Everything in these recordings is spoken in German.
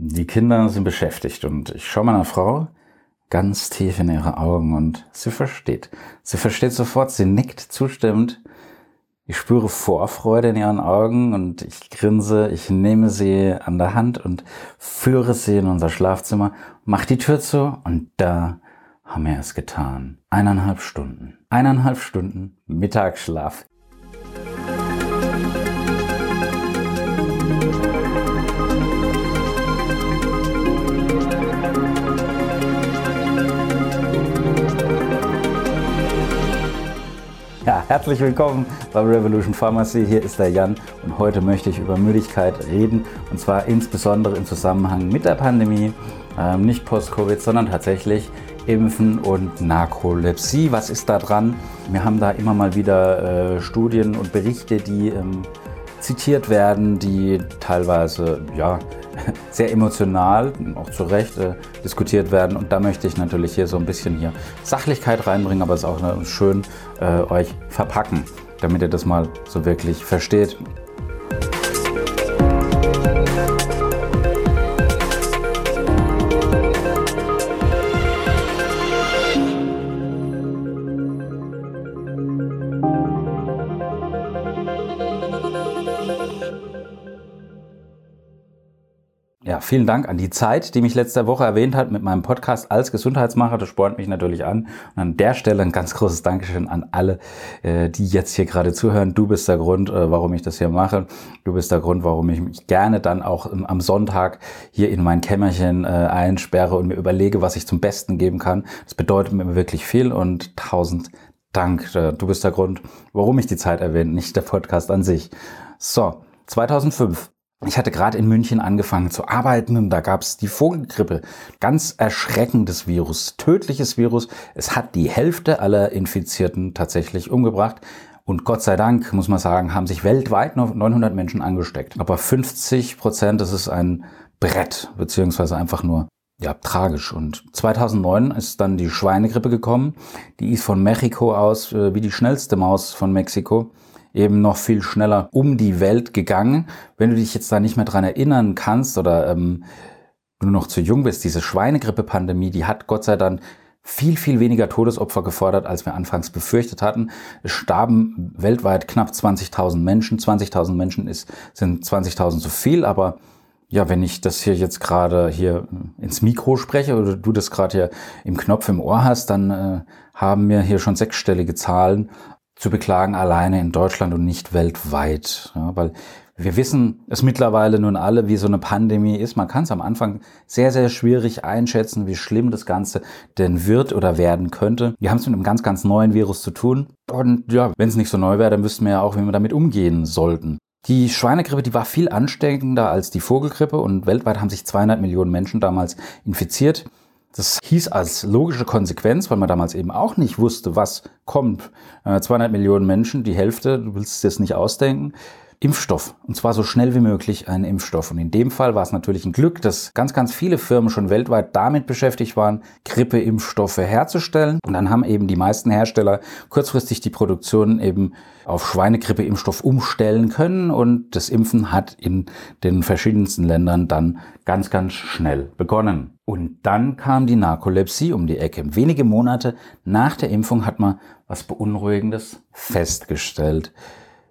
Die Kinder sind beschäftigt und ich schaue meiner Frau ganz tief in ihre Augen und sie versteht. Sie versteht sofort, sie nickt zustimmend. Ich spüre Vorfreude in ihren Augen und ich grinse, ich nehme sie an der Hand und führe sie in unser Schlafzimmer, mach die Tür zu und da haben wir es getan. Eineinhalb Stunden. Eineinhalb Stunden Mittagsschlaf. Herzlich willkommen bei Revolution Pharmacy. Hier ist der Jan und heute möchte ich über Müdigkeit reden und zwar insbesondere im Zusammenhang mit der Pandemie, ähm, nicht Post-Covid, sondern tatsächlich Impfen und Narkolepsie. Was ist da dran? Wir haben da immer mal wieder äh, Studien und Berichte, die ähm, zitiert werden, die teilweise ja, sehr emotional, auch zu Recht äh, diskutiert werden. Und da möchte ich natürlich hier so ein bisschen hier Sachlichkeit reinbringen, aber es auch äh, schön äh, euch verpacken, damit ihr das mal so wirklich versteht. Vielen Dank an die Zeit, die mich letzte Woche erwähnt hat mit meinem Podcast als Gesundheitsmacher. Das spornt mich natürlich an. Und an der Stelle ein ganz großes Dankeschön an alle, äh, die jetzt hier gerade zuhören. Du bist der Grund, äh, warum ich das hier mache. Du bist der Grund, warum ich mich gerne dann auch am Sonntag hier in mein Kämmerchen äh, einsperre und mir überlege, was ich zum Besten geben kann. Das bedeutet mir wirklich viel und tausend Dank. Du bist der Grund, warum ich die Zeit erwähne, nicht der Podcast an sich. So, 2005 ich hatte gerade in München angefangen zu arbeiten und da gab es die Vogelgrippe. Ganz erschreckendes Virus, tödliches Virus. Es hat die Hälfte aller Infizierten tatsächlich umgebracht. Und Gott sei Dank, muss man sagen, haben sich weltweit noch 900 Menschen angesteckt. Aber 50 Prozent, das ist ein Brett, beziehungsweise einfach nur ja, tragisch. Und 2009 ist dann die Schweinegrippe gekommen. Die ist von Mexiko aus äh, wie die schnellste Maus von Mexiko eben noch viel schneller um die Welt gegangen. Wenn du dich jetzt da nicht mehr dran erinnern kannst oder ähm, du noch zu jung bist, diese Schweinegrippe-Pandemie, die hat Gott sei Dank viel, viel weniger Todesopfer gefordert, als wir anfangs befürchtet hatten. Es starben weltweit knapp 20.000 Menschen. 20.000 Menschen ist, sind 20.000 zu viel, aber ja, wenn ich das hier jetzt gerade hier ins Mikro spreche oder du das gerade hier im Knopf im Ohr hast, dann äh, haben wir hier schon sechsstellige Zahlen zu beklagen alleine in Deutschland und nicht weltweit. Ja, weil wir wissen es mittlerweile nun alle, wie so eine Pandemie ist. Man kann es am Anfang sehr, sehr schwierig einschätzen, wie schlimm das Ganze denn wird oder werden könnte. Wir haben es mit einem ganz, ganz neuen Virus zu tun. Und ja, wenn es nicht so neu wäre, dann wüssten wir ja auch, wie wir damit umgehen sollten. Die Schweinegrippe, die war viel ansteckender als die Vogelgrippe und weltweit haben sich 200 Millionen Menschen damals infiziert. Das hieß als logische Konsequenz, weil man damals eben auch nicht wusste, was kommt. 200 äh, Millionen Menschen, die Hälfte, du willst es nicht ausdenken. Impfstoff. Und zwar so schnell wie möglich ein Impfstoff. Und in dem Fall war es natürlich ein Glück, dass ganz, ganz viele Firmen schon weltweit damit beschäftigt waren, Grippeimpfstoffe herzustellen. Und dann haben eben die meisten Hersteller kurzfristig die Produktion eben auf Schweinegrippeimpfstoff umstellen können. Und das Impfen hat in den verschiedensten Ländern dann ganz, ganz schnell begonnen. Und dann kam die Narkolepsie um die Ecke. Wenige Monate nach der Impfung hat man was Beunruhigendes festgestellt.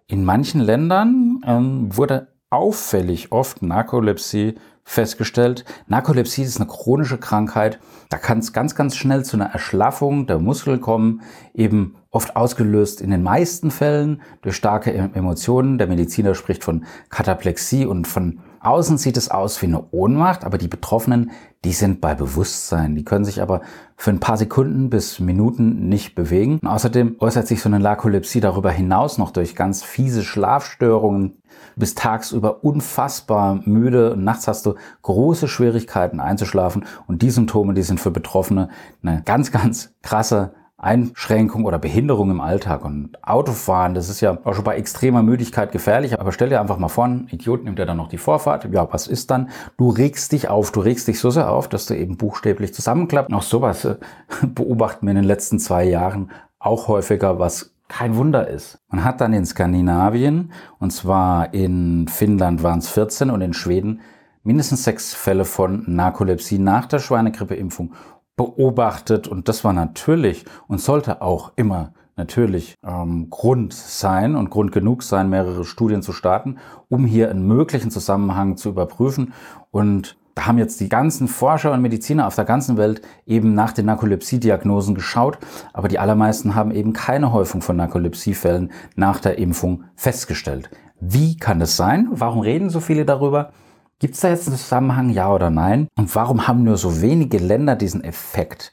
In manchen Ländern ähm, wurde auffällig oft Narkolepsie festgestellt. Narkolepsie ist eine chronische Krankheit. Da kann es ganz, ganz schnell zu einer Erschlaffung der Muskel kommen, eben oft ausgelöst in den meisten Fällen durch starke Emotionen. Der Mediziner spricht von Kataplexie und von außen sieht es aus wie eine Ohnmacht, aber die Betroffenen, die sind bei Bewusstsein. Die können sich aber für ein paar Sekunden bis Minuten nicht bewegen. Und außerdem äußert sich so eine Narkolepsie darüber hinaus noch durch ganz fiese Schlafstörungen. Du bist tagsüber unfassbar müde und nachts hast du große Schwierigkeiten einzuschlafen. Und die Symptome, die sind für Betroffene eine ganz, ganz krasse Einschränkung oder Behinderung im Alltag. Und Autofahren, das ist ja auch schon bei extremer Müdigkeit gefährlich. Aber stell dir einfach mal vor, ein Idiot nimmt ja dann noch die Vorfahrt. Ja, was ist dann? Du regst dich auf. Du regst dich so sehr auf, dass du eben buchstäblich zusammenklappt. Auch sowas äh, beobachten wir in den letzten zwei Jahren auch häufiger, was kein Wunder ist. Man hat dann in Skandinavien, und zwar in Finnland waren es 14 und in Schweden mindestens sechs Fälle von Narkolepsie nach der Schweinegrippeimpfung beobachtet. Und das war natürlich und sollte auch immer natürlich ähm, Grund sein und Grund genug sein, mehrere Studien zu starten, um hier einen möglichen Zusammenhang zu überprüfen. Und da haben jetzt die ganzen Forscher und Mediziner auf der ganzen Welt eben nach den Narkolepsie-Diagnosen geschaut, aber die allermeisten haben eben keine Häufung von Narkolepsiefällen nach der Impfung festgestellt. Wie kann das sein? Warum reden so viele darüber? Gibt es da jetzt einen Zusammenhang, ja oder nein? Und warum haben nur so wenige Länder diesen Effekt?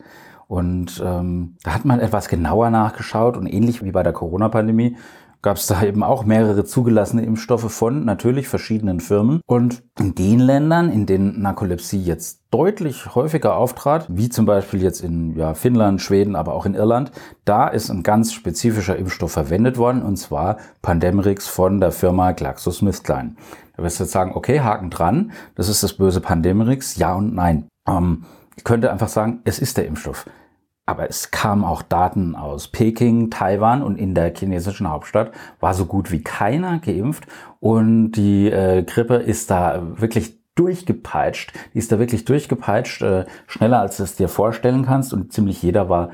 Und ähm, da hat man etwas genauer nachgeschaut und ähnlich wie bei der Corona-Pandemie gab es da eben auch mehrere zugelassene Impfstoffe von natürlich verschiedenen Firmen. Und in den Ländern, in denen Narkolepsie jetzt deutlich häufiger auftrat, wie zum Beispiel jetzt in ja, Finnland, Schweden, aber auch in Irland, da ist ein ganz spezifischer Impfstoff verwendet worden, und zwar Pandemrix von der Firma GlaxoSmithKline. Da wirst jetzt sagen, okay, Haken dran, das ist das böse Pandemrix, ja und nein. Ähm, ich könnte einfach sagen, es ist der Impfstoff. Aber es kamen auch Daten aus Peking, Taiwan und in der chinesischen Hauptstadt war so gut wie keiner geimpft und die äh, Grippe ist da wirklich durchgepeitscht. Die ist da wirklich durchgepeitscht, äh, schneller als du es dir vorstellen kannst und ziemlich jeder war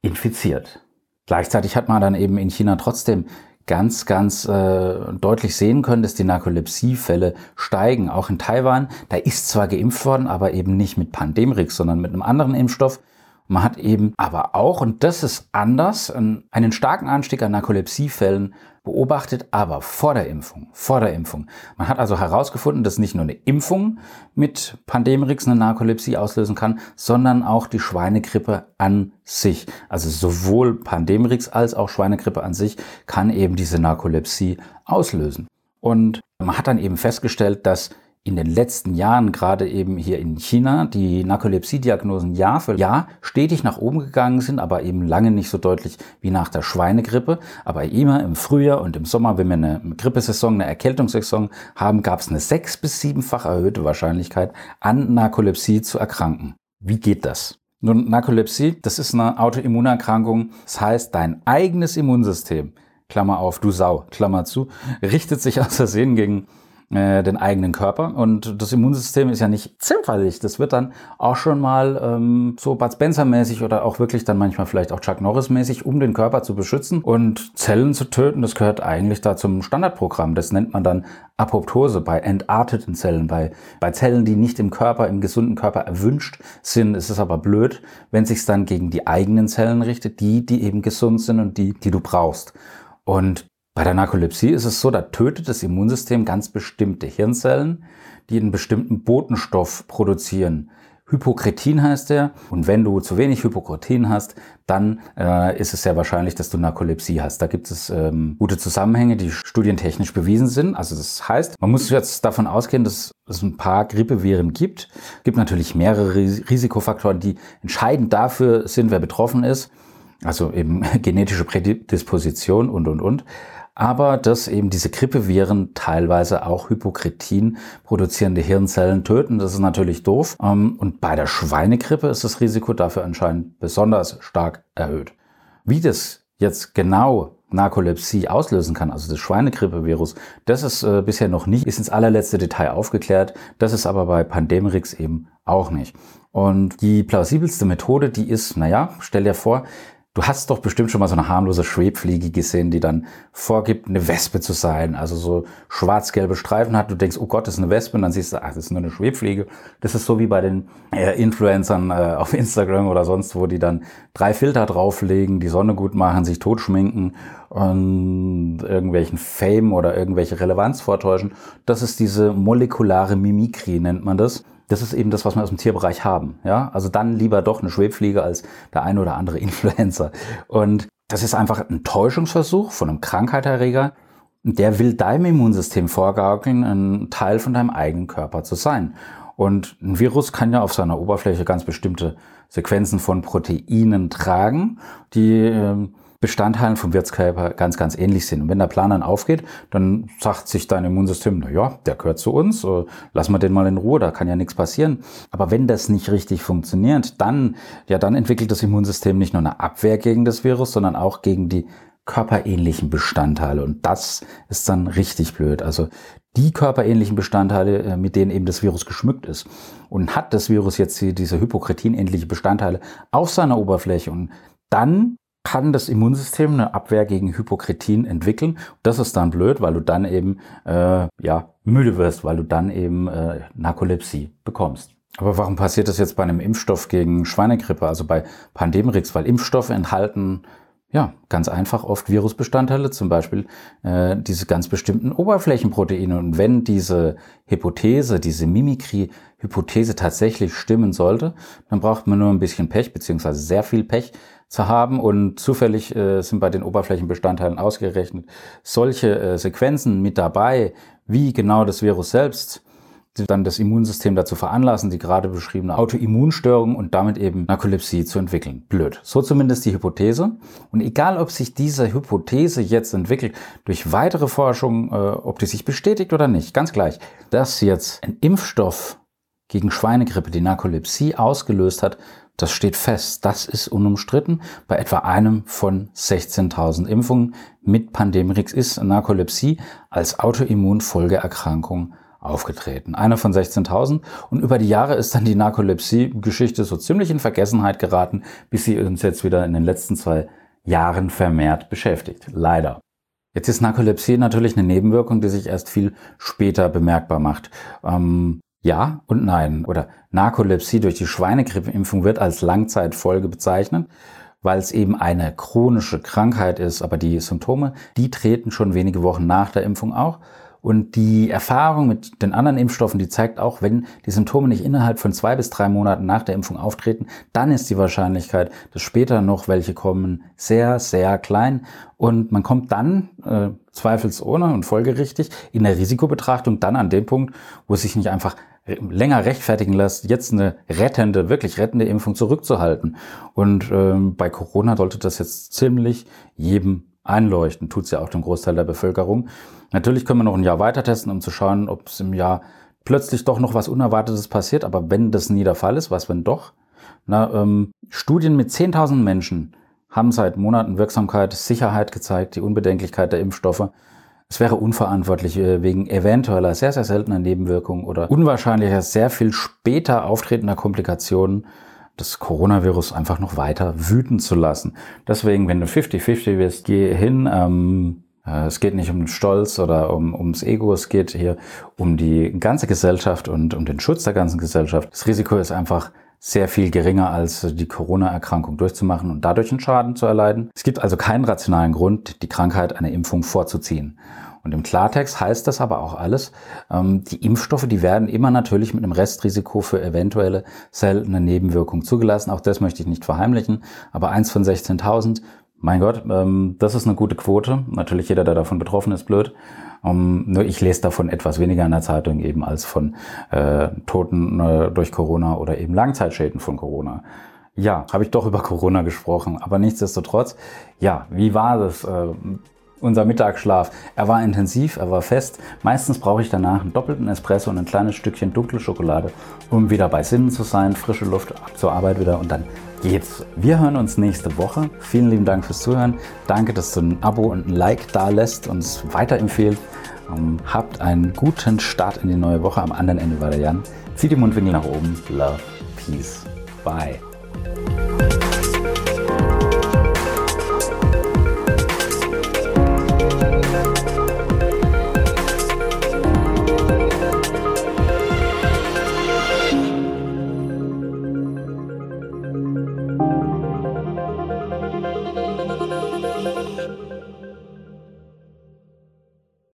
infiziert. Gleichzeitig hat man dann eben in China trotzdem ganz, ganz äh, deutlich sehen können, dass die Narkolepsiefälle steigen. Auch in Taiwan, da ist zwar geimpft worden, aber eben nicht mit Pandemrix, sondern mit einem anderen Impfstoff. Man hat eben aber auch, und das ist anders, einen starken Anstieg an Narkolepsiefällen beobachtet, aber vor der Impfung. Vor der Impfung. Man hat also herausgefunden, dass nicht nur eine Impfung mit Pandemrix eine Narkolepsie auslösen kann, sondern auch die Schweinegrippe an sich. Also sowohl Pandemrix als auch Schweinegrippe an sich kann eben diese Narkolepsie auslösen. Und man hat dann eben festgestellt, dass in den letzten Jahren, gerade eben hier in China, die Narkolepsie-Diagnosen Jahr für Jahr stetig nach oben gegangen sind, aber eben lange nicht so deutlich wie nach der Schweinegrippe. Aber immer im Frühjahr und im Sommer, wenn wir eine Grippesaison, eine Erkältungssaison haben, gab es eine sechs- bis siebenfach erhöhte Wahrscheinlichkeit, an Narkolepsie zu erkranken. Wie geht das? Nun, Narkolepsie, das ist eine Autoimmunerkrankung. Das heißt, dein eigenes Immunsystem, Klammer auf, du Sau, Klammer zu, richtet sich aus Versehen gegen äh, den eigenen Körper. Und das Immunsystem ist ja nicht zimperlich. Das wird dann auch schon mal ähm, so Bud Spencer-mäßig oder auch wirklich dann manchmal vielleicht auch Chuck Norris-mäßig, um den Körper zu beschützen und Zellen zu töten. Das gehört eigentlich da zum Standardprogramm. Das nennt man dann Apoptose bei entarteten Zellen, bei, bei Zellen, die nicht im Körper, im gesunden Körper erwünscht sind. ist Es aber blöd, wenn sich dann gegen die eigenen Zellen richtet, die, die eben gesund sind und die, die du brauchst. Und bei der Narkolepsie ist es so, da tötet das Immunsystem ganz bestimmte Hirnzellen, die einen bestimmten Botenstoff produzieren. Hypokretin heißt der. Und wenn du zu wenig Hypokretin hast, dann äh, ist es sehr wahrscheinlich, dass du Narkolepsie hast. Da gibt es ähm, gute Zusammenhänge, die studientechnisch bewiesen sind. Also das heißt, man muss jetzt davon ausgehen, dass es ein paar Grippeviren gibt. Es gibt natürlich mehrere Risikofaktoren, die entscheidend dafür sind, wer betroffen ist. Also eben genetische Prädisposition und, und, und aber dass eben diese Grippeviren teilweise auch Hypokretin produzierende Hirnzellen töten. Das ist natürlich doof. Ähm, und bei der Schweinegrippe ist das Risiko dafür anscheinend besonders stark erhöht. Wie das jetzt genau Narkolepsie auslösen kann, also das Schweinegrippevirus, das ist äh, bisher noch nicht, ist ins allerletzte Detail aufgeklärt. Das ist aber bei Pandemrix eben auch nicht. Und die plausibelste Methode, die ist, naja, stell dir vor, Du hast doch bestimmt schon mal so eine harmlose Schwebfliege gesehen, die dann vorgibt, eine Wespe zu sein. Also so schwarz-gelbe Streifen hat. Du denkst, oh Gott, das ist eine Wespe. Und dann siehst du, ach, das ist nur eine Schwebfliege. Das ist so wie bei den äh, Influencern äh, auf Instagram oder sonst, wo die dann drei Filter drauflegen, die Sonne gut machen, sich totschminken und irgendwelchen Fame oder irgendwelche Relevanz vortäuschen. Das ist diese molekulare Mimikrie, nennt man das das ist eben das, was wir aus dem Tierbereich haben. Ja, also dann lieber doch eine Schwebfliege als der ein oder andere Influencer. Und das ist einfach ein Täuschungsversuch von einem Krankheitserreger. Der will deinem Immunsystem vorgaukeln, ein Teil von deinem eigenen Körper zu sein. Und ein Virus kann ja auf seiner Oberfläche ganz bestimmte Sequenzen von Proteinen tragen, die äh, Bestandteilen vom Wirtskörper ganz, ganz ähnlich sind. Und wenn der Plan dann aufgeht, dann sagt sich dein Immunsystem, na ja, der gehört zu uns, äh, lass mal den mal in Ruhe, da kann ja nichts passieren. Aber wenn das nicht richtig funktioniert, dann, ja, dann entwickelt das Immunsystem nicht nur eine Abwehr gegen das Virus, sondern auch gegen die körperähnlichen Bestandteile. Und das ist dann richtig blöd. Also die körperähnlichen Bestandteile, äh, mit denen eben das Virus geschmückt ist. Und hat das Virus jetzt diese hypokretinähnliche Bestandteile auf seiner Oberfläche und dann kann das Immunsystem eine Abwehr gegen Hypokretin entwickeln. Das ist dann blöd, weil du dann eben äh, ja, müde wirst, weil du dann eben äh, Narkolepsie bekommst. Aber warum passiert das jetzt bei einem Impfstoff gegen Schweinegrippe, also bei Pandemrix? Weil Impfstoffe enthalten ja, ganz einfach oft Virusbestandteile, zum Beispiel äh, diese ganz bestimmten Oberflächenproteine. Und wenn diese Hypothese, diese Mimikry-Hypothese tatsächlich stimmen sollte, dann braucht man nur ein bisschen Pech, beziehungsweise sehr viel Pech zu haben. Und zufällig äh, sind bei den Oberflächenbestandteilen ausgerechnet solche äh, Sequenzen mit dabei, wie genau das Virus selbst dann das Immunsystem dazu veranlassen, die gerade beschriebene Autoimmunstörung und damit eben Narkolepsie zu entwickeln. Blöd. So zumindest die Hypothese. Und egal, ob sich diese Hypothese jetzt entwickelt durch weitere Forschung, äh, ob die sich bestätigt oder nicht, ganz gleich, dass jetzt ein Impfstoff gegen Schweinegrippe die Narkolepsie ausgelöst hat, das steht fest. Das ist unumstritten. Bei etwa einem von 16.000 Impfungen mit Pandemrix ist Narkolepsie als Autoimmunfolgeerkrankung aufgetreten. Einer von 16.000. Und über die Jahre ist dann die Narkolepsie-Geschichte so ziemlich in Vergessenheit geraten, bis sie uns jetzt wieder in den letzten zwei Jahren vermehrt beschäftigt. Leider. Jetzt ist Narkolepsie natürlich eine Nebenwirkung, die sich erst viel später bemerkbar macht. Ähm, ja und nein. Oder Narkolepsie durch die Schweinegrippeimpfung wird als Langzeitfolge bezeichnet, weil es eben eine chronische Krankheit ist. Aber die Symptome, die treten schon wenige Wochen nach der Impfung auch. Und die Erfahrung mit den anderen Impfstoffen, die zeigt auch, wenn die Symptome nicht innerhalb von zwei bis drei Monaten nach der Impfung auftreten, dann ist die Wahrscheinlichkeit, dass später noch welche kommen, sehr, sehr klein. Und man kommt dann, äh, zweifelsohne und folgerichtig, in der Risikobetrachtung dann an den Punkt, wo es sich nicht einfach länger rechtfertigen lässt, jetzt eine rettende, wirklich rettende Impfung zurückzuhalten. Und ähm, bei Corona sollte das jetzt ziemlich jedem einleuchten. Tut es ja auch dem Großteil der Bevölkerung. Natürlich können wir noch ein Jahr weiter testen, um zu schauen, ob es im Jahr plötzlich doch noch was Unerwartetes passiert. Aber wenn das nie der Fall ist, was wenn doch? Na, ähm, Studien mit 10.000 Menschen haben seit Monaten Wirksamkeit, Sicherheit gezeigt, die Unbedenklichkeit der Impfstoffe. Es wäre unverantwortlich, äh, wegen eventueller, sehr, sehr seltener Nebenwirkungen oder unwahrscheinlicher, sehr viel später auftretender Komplikationen das Coronavirus einfach noch weiter wüten zu lassen. Deswegen, wenn du 50-50 wirst, geh hin. Ähm, äh, es geht nicht um Stolz oder um, ums Ego, es geht hier um die ganze Gesellschaft und um den Schutz der ganzen Gesellschaft. Das Risiko ist einfach sehr viel geringer als die Corona-Erkrankung durchzumachen und dadurch einen Schaden zu erleiden. Es gibt also keinen rationalen Grund, die Krankheit einer Impfung vorzuziehen. Und im Klartext heißt das aber auch alles, ähm, die Impfstoffe, die werden immer natürlich mit einem Restrisiko für eventuelle seltene Nebenwirkungen zugelassen. Auch das möchte ich nicht verheimlichen. Aber eins von 16.000, mein Gott, ähm, das ist eine gute Quote. Natürlich jeder, der davon betroffen ist, blöd. Um, nur ich lese davon etwas weniger in der Zeitung eben als von äh, Toten äh, durch Corona oder eben Langzeitschäden von Corona. Ja, habe ich doch über Corona gesprochen, aber nichtsdestotrotz, ja, wie war das? Äh, unser Mittagsschlaf. Er war intensiv, er war fest. Meistens brauche ich danach einen doppelten Espresso und ein kleines Stückchen dunkle Schokolade, um wieder bei Sinnen zu sein, frische Luft ab zur Arbeit wieder und dann geht's. Wir hören uns nächste Woche. Vielen lieben Dank fürs Zuhören. Danke, dass du ein Abo und ein Like da lässt, uns weiterempfehlt. Um, habt einen guten Start in die neue Woche. Am anderen Ende war der Jan. Zieht die Mundwinkel nach oben. Love, Peace, Bye.